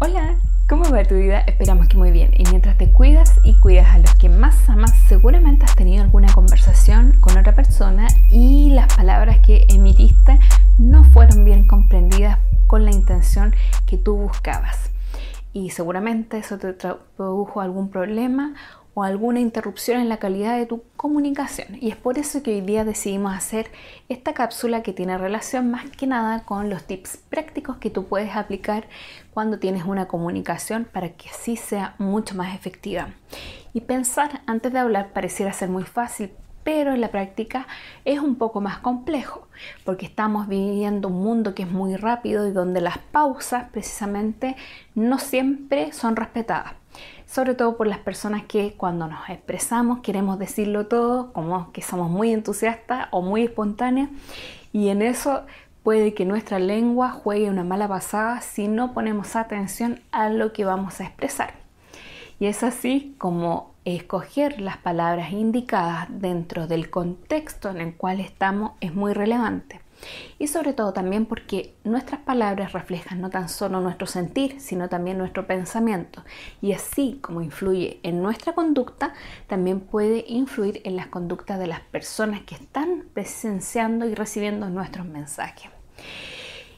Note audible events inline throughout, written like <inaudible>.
Hola, ¿cómo va tu vida? Esperamos que muy bien. Y mientras te cuidas y cuidas a los que más amas, seguramente has tenido alguna conversación con otra persona y las palabras que emitiste no fueron bien comprendidas con la intención que tú buscabas. Y seguramente eso te produjo algún problema o alguna interrupción en la calidad de tu comunicación. Y es por eso que hoy día decidimos hacer esta cápsula que tiene relación más que nada con los tips prácticos que tú puedes aplicar cuando tienes una comunicación para que así sea mucho más efectiva. Y pensar antes de hablar pareciera ser muy fácil, pero en la práctica es un poco más complejo, porque estamos viviendo un mundo que es muy rápido y donde las pausas precisamente no siempre son respetadas sobre todo por las personas que cuando nos expresamos queremos decirlo todo, como que somos muy entusiastas o muy espontáneas, y en eso puede que nuestra lengua juegue una mala pasada si no ponemos atención a lo que vamos a expresar. Y es así como escoger las palabras indicadas dentro del contexto en el cual estamos es muy relevante y sobre todo también porque nuestras palabras reflejan no tan solo nuestro sentir, sino también nuestro pensamiento. Y así como influye en nuestra conducta, también puede influir en las conductas de las personas que están presenciando y recibiendo nuestros mensajes.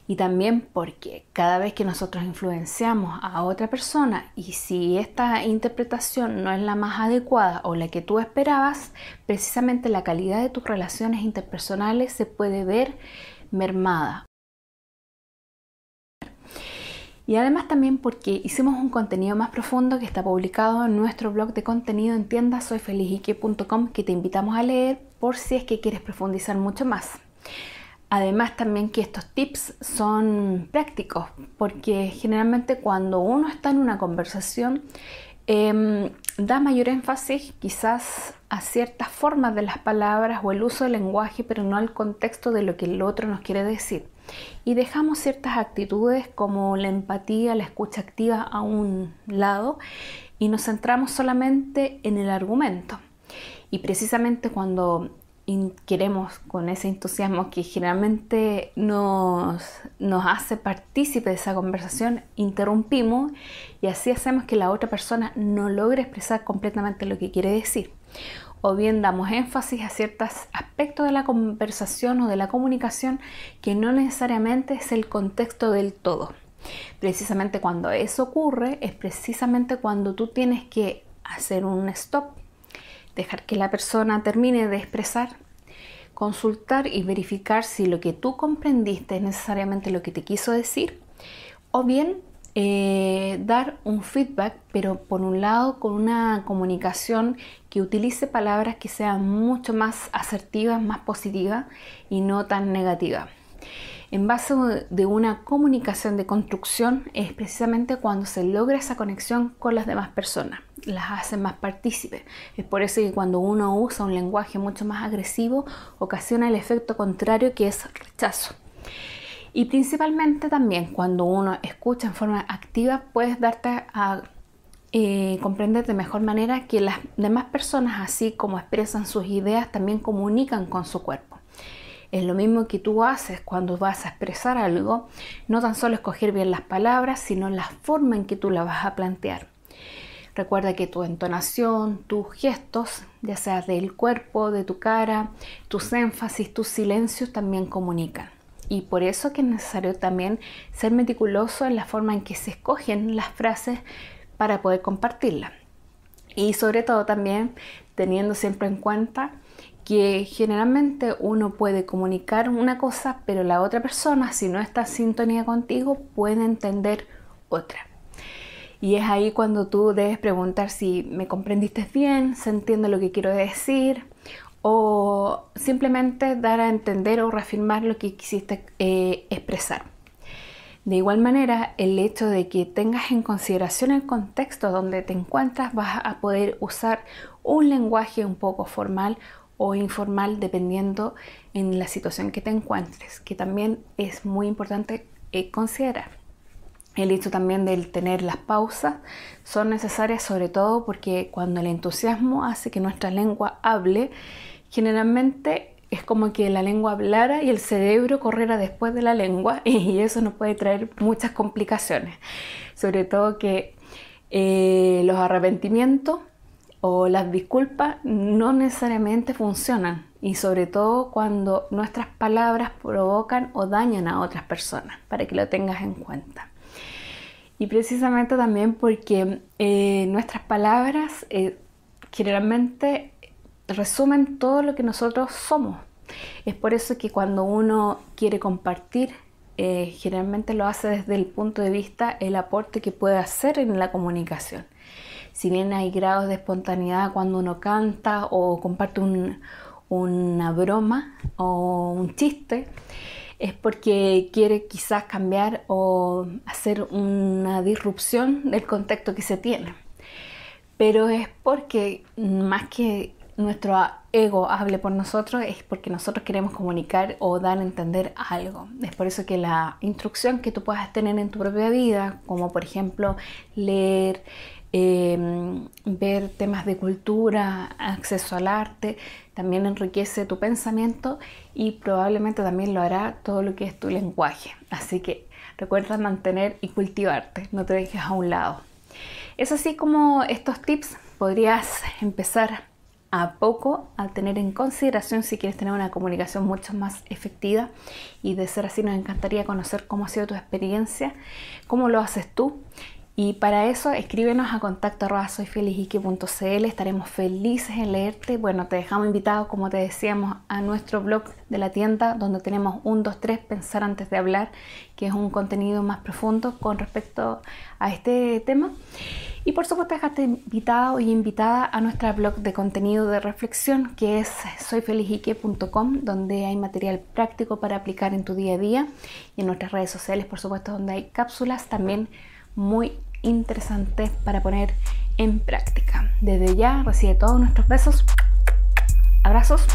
Y también porque cada vez que nosotros influenciamos a otra persona y si esta interpretación no es la más adecuada o la que tú esperabas, precisamente la calidad de tus relaciones interpersonales se puede ver mermada. Y además también porque hicimos un contenido más profundo que está publicado en nuestro blog de contenido en tiendasoyfelizique.com que te invitamos a leer por si es que quieres profundizar mucho más. Además también que estos tips son prácticos, porque generalmente cuando uno está en una conversación em, da mayor énfasis quizás a ciertas formas de las palabras o el uso del lenguaje, pero no al contexto de lo que el otro nos quiere decir. Y dejamos ciertas actitudes como la empatía, la escucha activa a un lado y nos centramos solamente en el argumento. Y precisamente cuando queremos con ese entusiasmo que generalmente nos, nos hace partícipe de esa conversación, interrumpimos y así hacemos que la otra persona no logre expresar completamente lo que quiere decir. O bien damos énfasis a ciertos aspectos de la conversación o de la comunicación que no necesariamente es el contexto del todo. Precisamente cuando eso ocurre es precisamente cuando tú tienes que hacer un stop dejar que la persona termine de expresar, consultar y verificar si lo que tú comprendiste es necesariamente lo que te quiso decir, o bien eh, dar un feedback, pero por un lado con una comunicación que utilice palabras que sean mucho más asertivas, más positivas y no tan negativas en base de una comunicación de construcción es precisamente cuando se logra esa conexión con las demás personas, las hace más partícipes. Es por eso que cuando uno usa un lenguaje mucho más agresivo, ocasiona el efecto contrario que es rechazo. Y principalmente también cuando uno escucha en forma activa, puedes darte a eh, comprender de mejor manera que las demás personas, así como expresan sus ideas, también comunican con su cuerpo. Es lo mismo que tú haces cuando vas a expresar algo, no tan solo escoger bien las palabras, sino la forma en que tú la vas a plantear. Recuerda que tu entonación, tus gestos, ya sea del cuerpo, de tu cara, tus énfasis, tus silencios también comunican. Y por eso es necesario también ser meticuloso en la forma en que se escogen las frases para poder compartirlas. Y sobre todo también teniendo siempre en cuenta que generalmente uno puede comunicar una cosa, pero la otra persona, si no está en sintonía contigo, puede entender otra. Y es ahí cuando tú debes preguntar si me comprendiste bien, se entiende lo que quiero decir, o simplemente dar a entender o reafirmar lo que quisiste eh, expresar. De igual manera, el hecho de que tengas en consideración el contexto donde te encuentras, vas a poder usar un lenguaje un poco formal o informal dependiendo en la situación que te encuentres, que también es muy importante eh, considerar. El hecho también de tener las pausas son necesarias sobre todo porque cuando el entusiasmo hace que nuestra lengua hable, generalmente es como que la lengua hablara y el cerebro corriera después de la lengua <laughs> y eso nos puede traer muchas complicaciones. Sobre todo que eh, los arrepentimientos o las disculpas no necesariamente funcionan y sobre todo cuando nuestras palabras provocan o dañan a otras personas, para que lo tengas en cuenta. Y precisamente también porque eh, nuestras palabras eh, generalmente resumen todo lo que nosotros somos. Es por eso que cuando uno quiere compartir, eh, generalmente lo hace desde el punto de vista el aporte que puede hacer en la comunicación. Si bien hay grados de espontaneidad cuando uno canta o comparte una broma o un chiste, es porque quiere quizás cambiar o hacer una disrupción del contexto que se tiene. Pero es porque más que nuestro ego hable por nosotros es porque nosotros queremos comunicar o dar a entender algo. Es por eso que la instrucción que tú puedas tener en tu propia vida, como por ejemplo leer, em, ver temas de cultura, acceso al arte, también enriquece tu pensamiento y probablemente también lo hará todo lo que es tu lenguaje. Así que recuerda mantener y cultivarte, no te dejes a un lado. Es así como estos tips podrías empezar a poco a tener en consideración si quieres tener una comunicación mucho más efectiva y de ser así nos encantaría conocer cómo ha sido tu experiencia, cómo lo haces tú y para eso escríbenos a contacto estaremos felices en leerte. Bueno, te dejamos invitado, como te decíamos, a nuestro blog de la tienda donde tenemos un, dos, tres, pensar antes de hablar, que es un contenido más profundo con respecto a este tema. Y por supuesto, dejarte invitado y invitada a nuestro blog de contenido de reflexión que es soyfelizique.com, donde hay material práctico para aplicar en tu día a día. Y en nuestras redes sociales, por supuesto, donde hay cápsulas también muy interesantes para poner en práctica. Desde ya recibe todos nuestros besos, abrazos.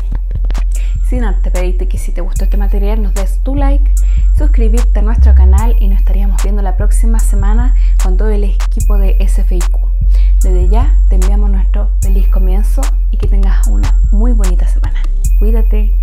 Sin antes pedirte que si te gustó este material nos des tu like, suscribirte a nuestro canal y nos estaríamos viendo la próxima semana con todo el equipo de SFIQ. Desde ya te enviamos nuestro feliz comienzo y que tengas una muy bonita semana. Cuídate.